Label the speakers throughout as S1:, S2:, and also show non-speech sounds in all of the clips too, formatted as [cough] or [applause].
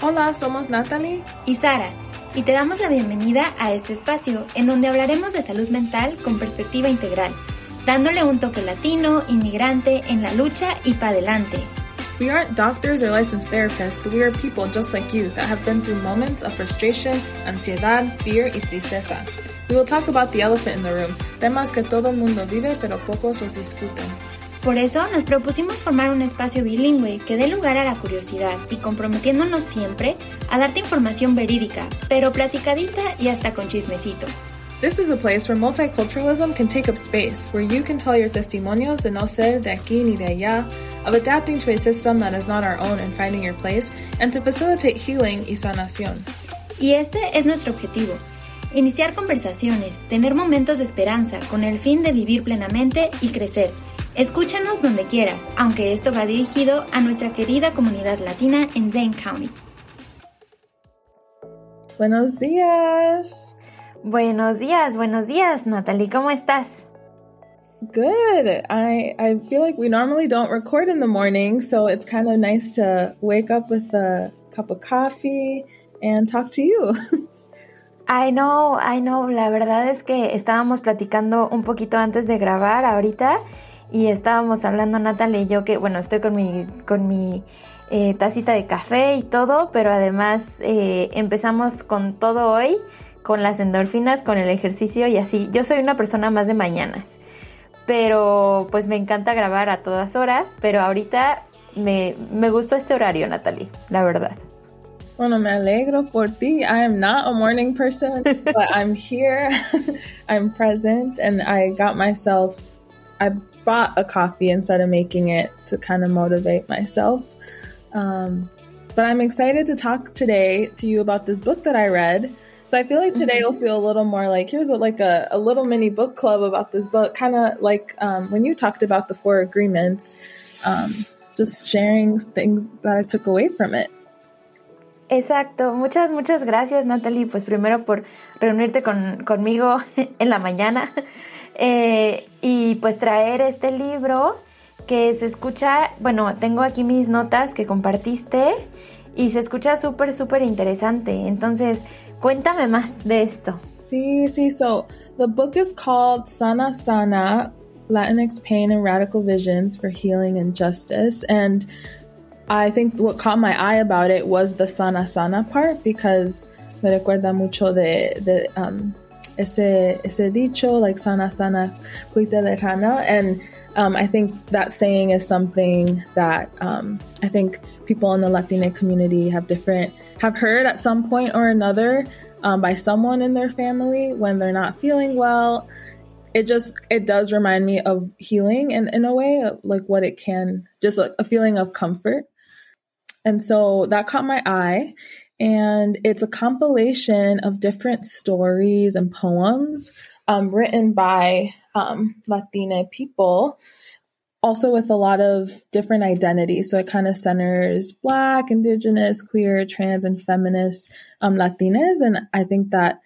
S1: Hola, somos Natalie
S2: y Sara y te damos la bienvenida a este espacio en donde hablaremos de salud mental con perspectiva integral, dándole un toque latino, inmigrante, en la lucha y para adelante.
S1: We aren't doctors or licensed therapists, but we are people just like you that have been through moments of frustration, ansiedad, fear y tristeza. We will talk about the elephant in the room, temas que todo el mundo vive pero pocos los discuten.
S2: Por eso nos propusimos formar un espacio bilingüe que dé lugar a la curiosidad y comprometiéndonos siempre a darte información verídica, pero platicadita y hasta con chismecito.
S1: This is a place where multiculturalism can take up space, where you can tell your testimonios de no ser de aquí ni de allá, of adapting to a system that is not our own and finding your place, and to facilitate healing y sanación.
S2: Y este es nuestro objetivo. Iniciar conversaciones, tener momentos de esperanza con el fin de vivir plenamente y crecer. Escúchanos donde quieras, aunque esto va dirigido a nuestra querida comunidad latina en Dane County.
S1: Buenos días.
S2: Buenos días, buenos días, Natalie, ¿cómo estás?
S1: Good. I I feel like we normally don't record in the morning, so it's kind of nice to wake up with a cup of coffee and talk to you. [laughs]
S2: I know, I know. La verdad es que estábamos platicando un poquito antes de grabar ahorita y estábamos hablando Natalie y yo que, bueno, estoy con mi, con mi eh, tacita de café y todo, pero además eh, empezamos con todo hoy con las endorfinas, con el ejercicio y así. Yo soy una persona más de mañanas, pero pues me encanta grabar a todas horas, pero ahorita me, me gustó este horario, Natalie, la verdad.
S1: Bueno, me alegro por ti. I am not a morning person, [laughs] but I'm here. [laughs] I'm present, and I got myself. I bought a coffee instead of making it to kind of motivate myself. Um, but I'm excited to talk today to you about this book that I read. So I feel like today will feel a little more like here's a, like a, a little mini book club about this book, kind of like um, when you talked about the four agreements, um, just sharing things that I took away from it.
S2: Exacto, muchas, muchas gracias Natalie, pues primero por reunirte con, conmigo [laughs] en la mañana eh, y pues traer este libro que se escucha, bueno, tengo aquí mis notas que compartiste y se escucha súper, súper interesante. Entonces, Cuéntame más de esto.
S1: Sí, sí. So the book is called Sana Sana Latinx Pain and Radical Visions for Healing and Justice. And I think what caught my eye about it was the Sana Sana part because me recuerda mucho de, de um, ese, ese dicho, like Sana Sana Colita de Rana. And um, I think that saying is something that um, I think people in the Latina community have different have heard at some point or another um, by someone in their family when they're not feeling well. It just it does remind me of healing and in a way like what it can just a feeling of comfort. And so that caught my eye. And it's a compilation of different stories and poems um, written by um, Latina people also with a lot of different identities. So it kind of centers Black, Indigenous, queer, trans, and feminist um, Latinas. And I think that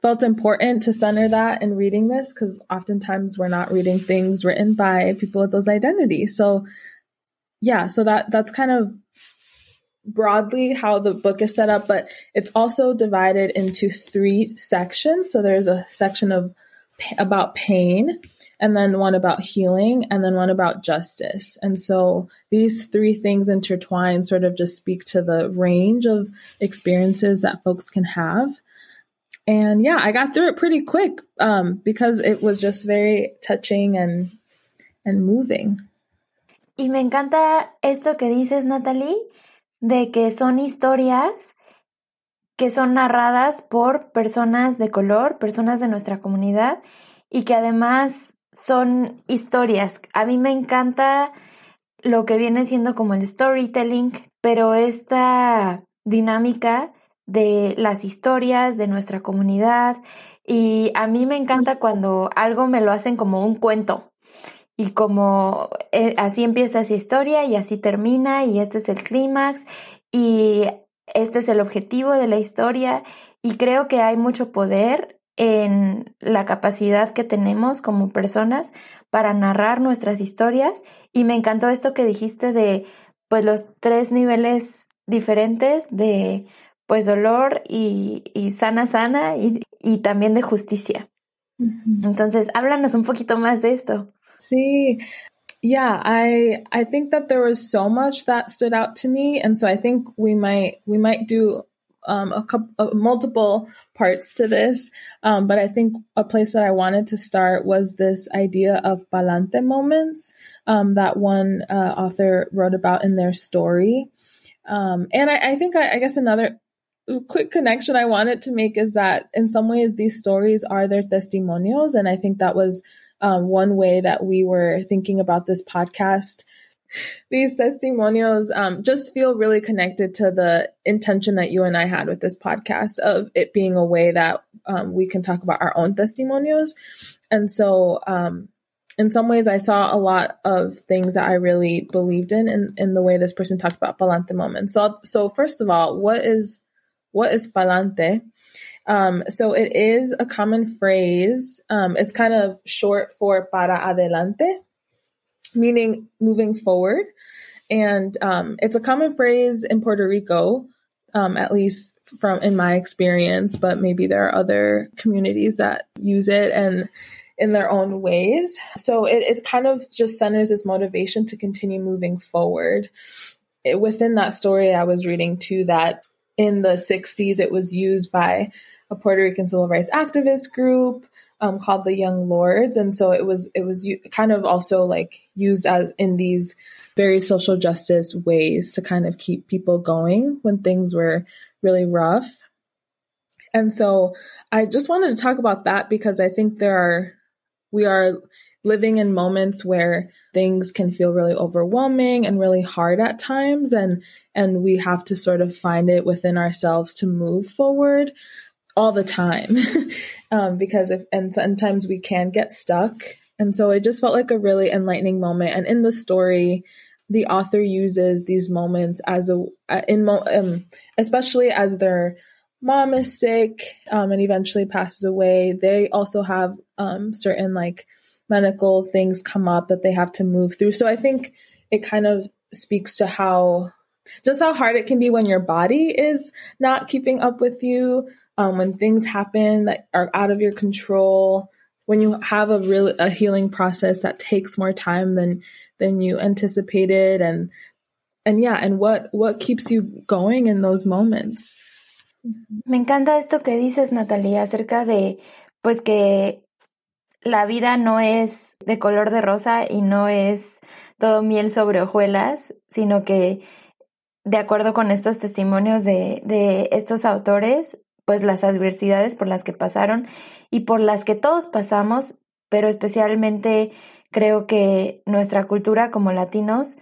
S1: felt important to center that in reading this because oftentimes we're not reading things written by people with those identities. So yeah, so that that's kind of broadly how the book is set up, but it's also divided into three sections. So there's a section of about pain, and then one about healing, and then one about justice. And so these three things intertwine sort of just speak to the range of experiences that folks can have. And yeah, I got through it pretty quick um, because it was just very touching and and moving.
S2: Y me encanta esto que dices, Natalie, de que son historias que son narradas por personas de color, personas de nuestra comunidad, y que además son historias. A mí me encanta lo que viene siendo como el storytelling, pero esta dinámica de las historias de nuestra comunidad y a mí me encanta cuando algo me lo hacen como un cuento y como eh, así empieza esa historia y así termina y este es el clímax y este es el objetivo de la historia y creo que hay mucho poder en la capacidad que tenemos como personas para narrar nuestras historias y me encantó esto que dijiste de pues los tres niveles diferentes de pues dolor y, y sana, sana y, y, también de justicia. Entonces, háblanos un poquito más de esto.
S1: Sí, yeah, I I think that there was so much that stood out to me, and so I think we might we might do um, a couple uh, multiple parts to this. Um, but I think a place that I wanted to start was this idea of palante moments um, that one uh, author wrote about in their story. Um, and I, I think I, I, guess another quick connection I wanted to make is that in some ways these stories are their testimonials, and I think that was um, one way that we were thinking about this podcast these testimonials um, just feel really connected to the intention that you and I had with this podcast of it being a way that um, we can talk about our own testimonials. And so, um, in some ways, I saw a lot of things that I really believed in, in, in the way this person talked about palante moments. So, so first of all, what is what is palante? Um, so it is a common phrase. Um, it's kind of short for para adelante, meaning moving forward. And um, it's a common phrase in Puerto Rico, um, at least from in my experience, but maybe there are other communities that use it and in their own ways. So it, it kind of just centers this motivation to continue moving forward. It, within that story, I was reading too that in the 60s, it was used by a Puerto Rican civil rights activist group um, called the Young Lords, and so it was it was kind of also like used as in these very social justice ways to kind of keep people going when things were really rough. And so I just wanted to talk about that because I think there are we are living in moments where things can feel really overwhelming and really hard at times and and we have to sort of find it within ourselves to move forward all the time. [laughs] Um, because if and sometimes we can get stuck. And so it just felt like a really enlightening moment. And in the story the author uses these moments as a in um, especially as their mom is sick um, and eventually passes away they also have um, certain like medical things come up that they have to move through so i think it kind of speaks to how just how hard it can be when your body is not keeping up with you um, when things happen that are out of your control, when you have a real a healing process that takes more time than than you anticipated, and and yeah, and what what keeps you going in those moments.
S2: Me encanta esto que dices, Natalia, acerca de pues que la vida no es de color de rosa y no es todo miel sobre hojuelas, sino que de acuerdo con estos testimonios de, de estos autores, pues las adversidades por las que pasaron y por las que todos pasamos, pero especialmente creo que nuestra cultura como latinos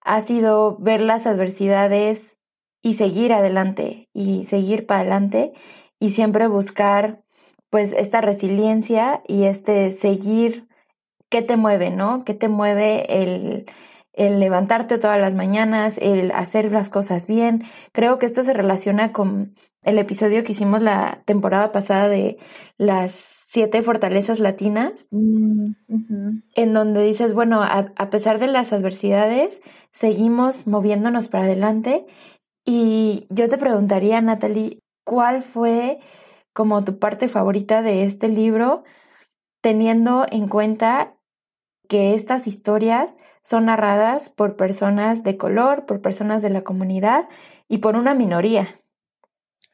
S2: ha sido ver las adversidades y seguir adelante y seguir para adelante y siempre buscar pues esta resiliencia y este seguir qué te mueve, ¿no? ¿Qué te mueve el, el levantarte todas las mañanas, el hacer las cosas bien? Creo que esto se relaciona con el episodio que hicimos la temporada pasada de las siete fortalezas latinas, mm, en donde dices, bueno, a, a, pesar de las adversidades, seguimos moviéndonos para adelante. Y yo te preguntaría, Natalie, ¿cuál fue como tu parte favorita de este libro, teniendo en cuenta que estas historias son narradas por personas de color, por personas de la comunidad y por una minoría?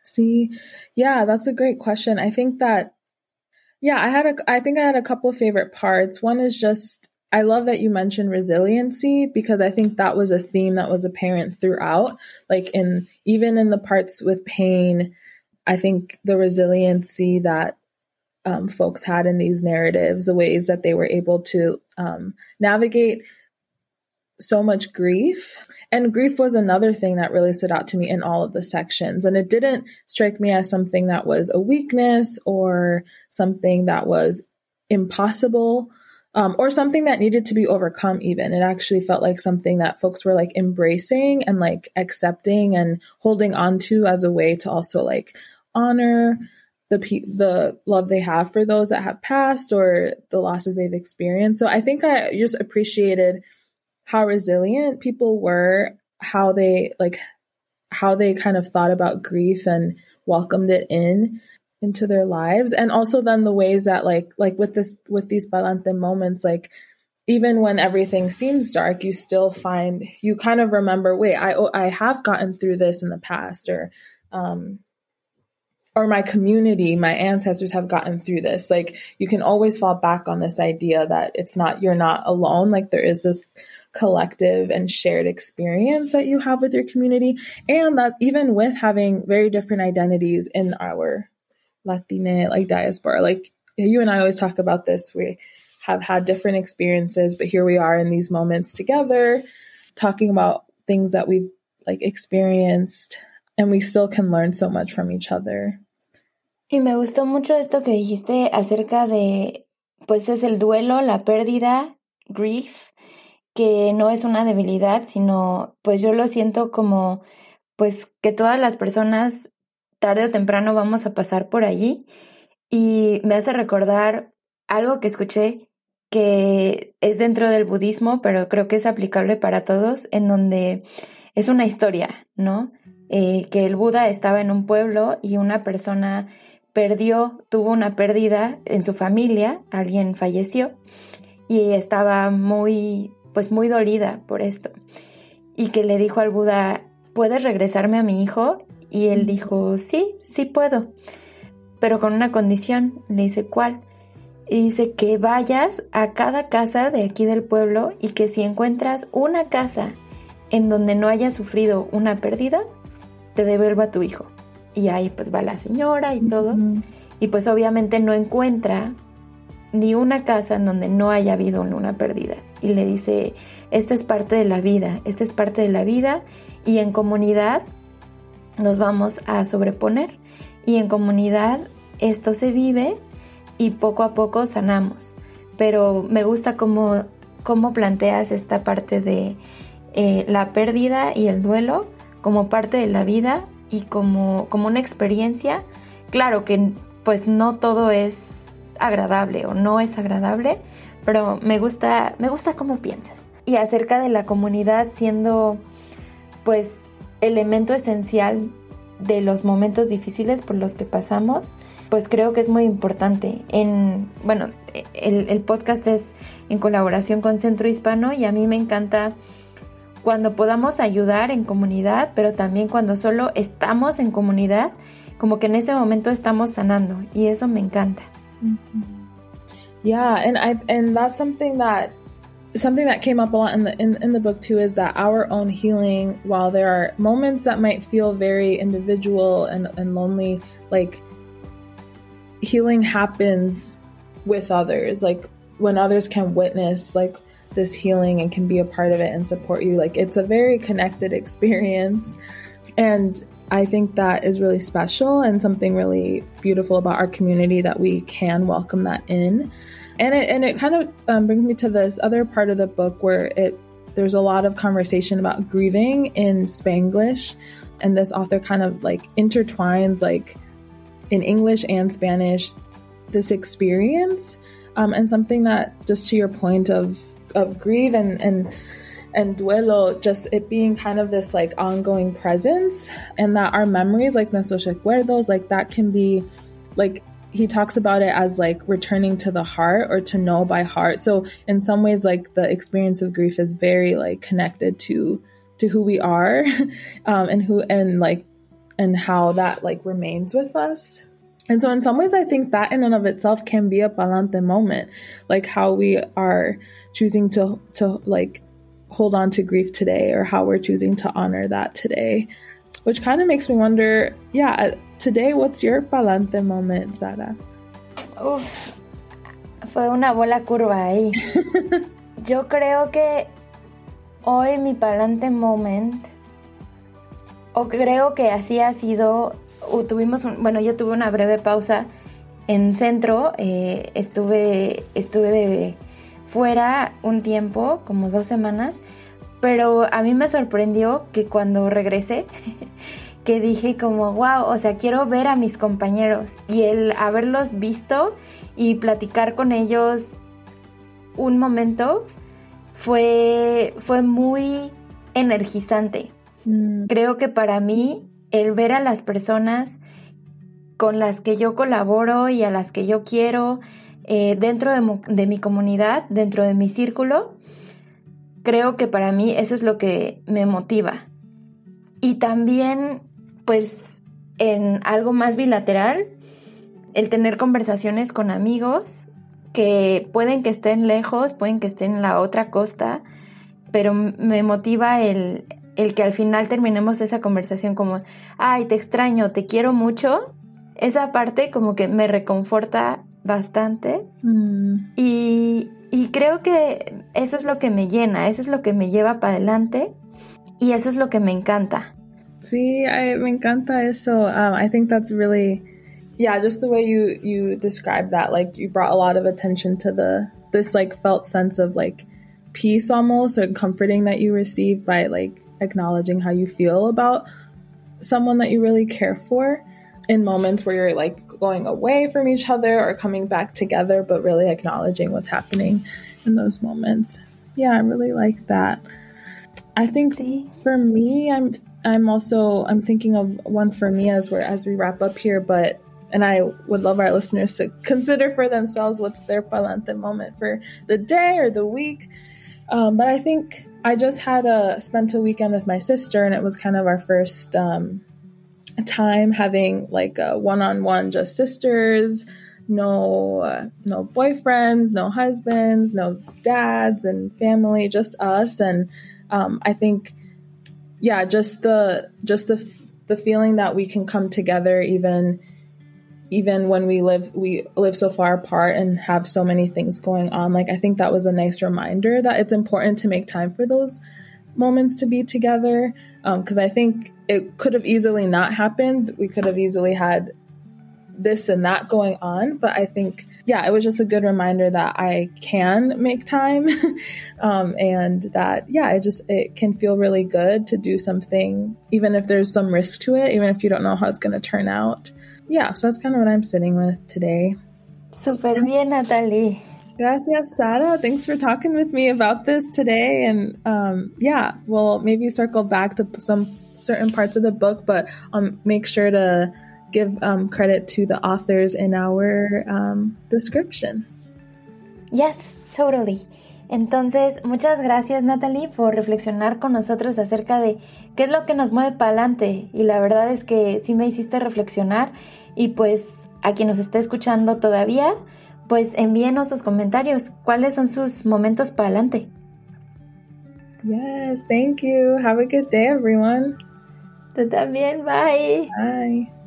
S1: See, yeah, that's a great question. I think that, yeah, I had a, I think I had a couple of favorite parts. One is just, I love that you mentioned resiliency because I think that was a theme that was apparent throughout. Like in, even in the parts with pain, I think the resiliency that um, folks had in these narratives, the ways that they were able to um, navigate so much grief. And grief was another thing that really stood out to me in all of the sections. And it didn't strike me as something that was a weakness or something that was impossible um, or something that needed to be overcome, even. It actually felt like something that folks were like embracing and like accepting and holding on to as a way to also like honor the pe- the love they have for those that have passed or the losses they've experienced. So I think I just appreciated how resilient people were, how they like how they kind of thought about grief and welcomed it in into their lives. And also then the ways that like like with this with these palante moments like even when everything seems dark you still find you kind of remember wait i i have gotten through this in the past or um or my community my ancestors have gotten through this. Like you can always fall back on this idea that it's not you're not alone. Like there is this collective and shared experience that you have with your community and that even with having very different identities in our Latina like diaspora like you and I always talk about this we have had different experiences but here we are in these moments together talking about things that we've like experienced and we still can learn so much from each other.
S2: Y me gustó mucho esto que dijiste acerca de pues es el duelo, la pérdida, grief que no es una debilidad, sino pues yo lo siento como pues que todas las personas tarde o temprano vamos a pasar por allí y me hace recordar algo que escuché que es dentro del budismo, pero creo que es aplicable para todos, en donde es una historia, ¿no? Eh, que el Buda estaba en un pueblo y una persona perdió, tuvo una pérdida en su familia, alguien falleció y estaba muy pues muy dolida por esto. Y que le dijo al Buda, ¿puedes regresarme a mi hijo? Y él dijo, sí, sí puedo, pero con una condición. Le dice, ¿cuál? Y dice que vayas a cada casa de aquí del pueblo y que si encuentras una casa en donde no haya sufrido una pérdida, te devuelva a tu hijo. Y ahí pues va la señora y todo. Y pues obviamente no encuentra ni una casa en donde no haya habido una pérdida. Y le dice, esta es parte de la vida, esta es parte de la vida y en comunidad nos vamos a sobreponer y en comunidad esto se vive y poco a poco sanamos. Pero me gusta cómo, cómo planteas esta parte de eh, la pérdida y el duelo como parte de la vida y como, como una experiencia. Claro que pues no todo es agradable o no es agradable, pero me gusta, me gusta cómo piensas. Y acerca de la comunidad siendo pues elemento esencial de los momentos difíciles por los que pasamos, pues creo que es muy importante. En, bueno, el, podcast es en colaboración con Centro Hispano y a mí me encanta cuando podamos ayudar en comunidad, pero también cuando solo estamos en comunidad, como que en ese momento estamos sanando y eso me encanta.
S1: Yeah, and I and that's something that something that came up a lot in the in, in the book too is that our own healing while there are moments that might feel very individual and, and lonely like healing happens with others like when others can witness like this healing and can be a part of it and support you like it's a very connected experience and I think that is really special and something really beautiful about our community that we can welcome that in. And it, and it kind of um, brings me to this other part of the book where it there's a lot of conversation about grieving in Spanglish, and this author kind of like intertwines like in English and Spanish this experience, um, and something that just to your point of of grieve and and and duelo just it being kind of this like ongoing presence and that our memories like nuestros recuerdos like that can be like he talks about it as like returning to the heart or to know by heart so in some ways like the experience of grief is very like connected to to who we are [laughs] um, and who and like and how that like remains with us and so in some ways i think that in and of itself can be a palante moment like how we are choosing to to like hold on to grief today or how we're choosing to honor that today. Which kind of makes me wonder, yeah, uh, today what's your palante moment, Sara?
S2: Uf, fue una bola curva ahí. [laughs] Yo creo que hoy mi palante moment, o creo que así ha sido, tuvimos, un, bueno, yo tuve una breve pausa en centro, eh, estuve, estuve de fuera un tiempo, como dos semanas, pero a mí me sorprendió que cuando regresé, [laughs] que dije como, wow, o sea, quiero ver a mis compañeros y el haberlos visto y platicar con ellos un momento fue, fue muy energizante. Mm. Creo que para mí el ver a las personas con las que yo colaboro y a las que yo quiero eh, dentro de, de mi comunidad, dentro de mi círculo, creo que para mí eso es lo que me motiva. Y también, pues, en algo más bilateral, el tener conversaciones con amigos que pueden que estén lejos, pueden que estén en la otra costa, pero me motiva el, el que al final terminemos esa conversación como, ay, te extraño, te quiero mucho. Esa parte como que me reconforta bastante. Mm. Y, y creo que eso es lo que me llena, eso es lo que me lleva para adelante y eso es lo que me encanta.
S1: Sí, I, me encanta eso. Um, I think that's really, yeah, just the way you you described that. Like you brought a lot of attention to the this like felt sense of like peace almost and comforting that you receive by like acknowledging how you feel about someone that you really care for in moments where you're like going away from each other or coming back together, but really acknowledging what's happening in those moments. Yeah, I really like that. I think See? for me, I'm I'm also I'm thinking of one for me as we as we wrap up here, but and I would love our listeners to consider for themselves what's their palante moment for the day or the week. Um, but I think I just had a spent a weekend with my sister, and it was kind of our first um, time having like a one-on-one, just sisters, no uh, no boyfriends, no husbands, no dads, and family, just us. And um, I think, yeah, just the just the the feeling that we can come together even even when we live we live so far apart and have so many things going on like i think that was a nice reminder that it's important to make time for those moments to be together because um, i think it could have easily not happened we could have easily had this and that going on but i think yeah it was just a good reminder that i can make time [laughs] um, and that yeah it just it can feel really good to do something even if there's some risk to it even if you don't know how it's going to turn out yeah, so that's kind of what I'm sitting with today.
S2: Super bien, Natalie.
S1: Gracias, Sara. Thanks for talking with me about this today. And um, yeah, we'll maybe circle back to some certain parts of the book, but um, make sure to give um, credit to the authors in our um, description.
S2: Yes, totally. Entonces, muchas gracias Natalie por reflexionar con nosotros acerca de qué es lo que nos mueve para adelante. Y la verdad es que sí me hiciste reflexionar y pues a quien nos esté escuchando todavía, pues envíenos sus comentarios. ¿Cuáles son sus momentos para adelante?
S1: Yes, thank you. Have a good day, everyone.
S2: Tú también. Bye.
S1: Bye.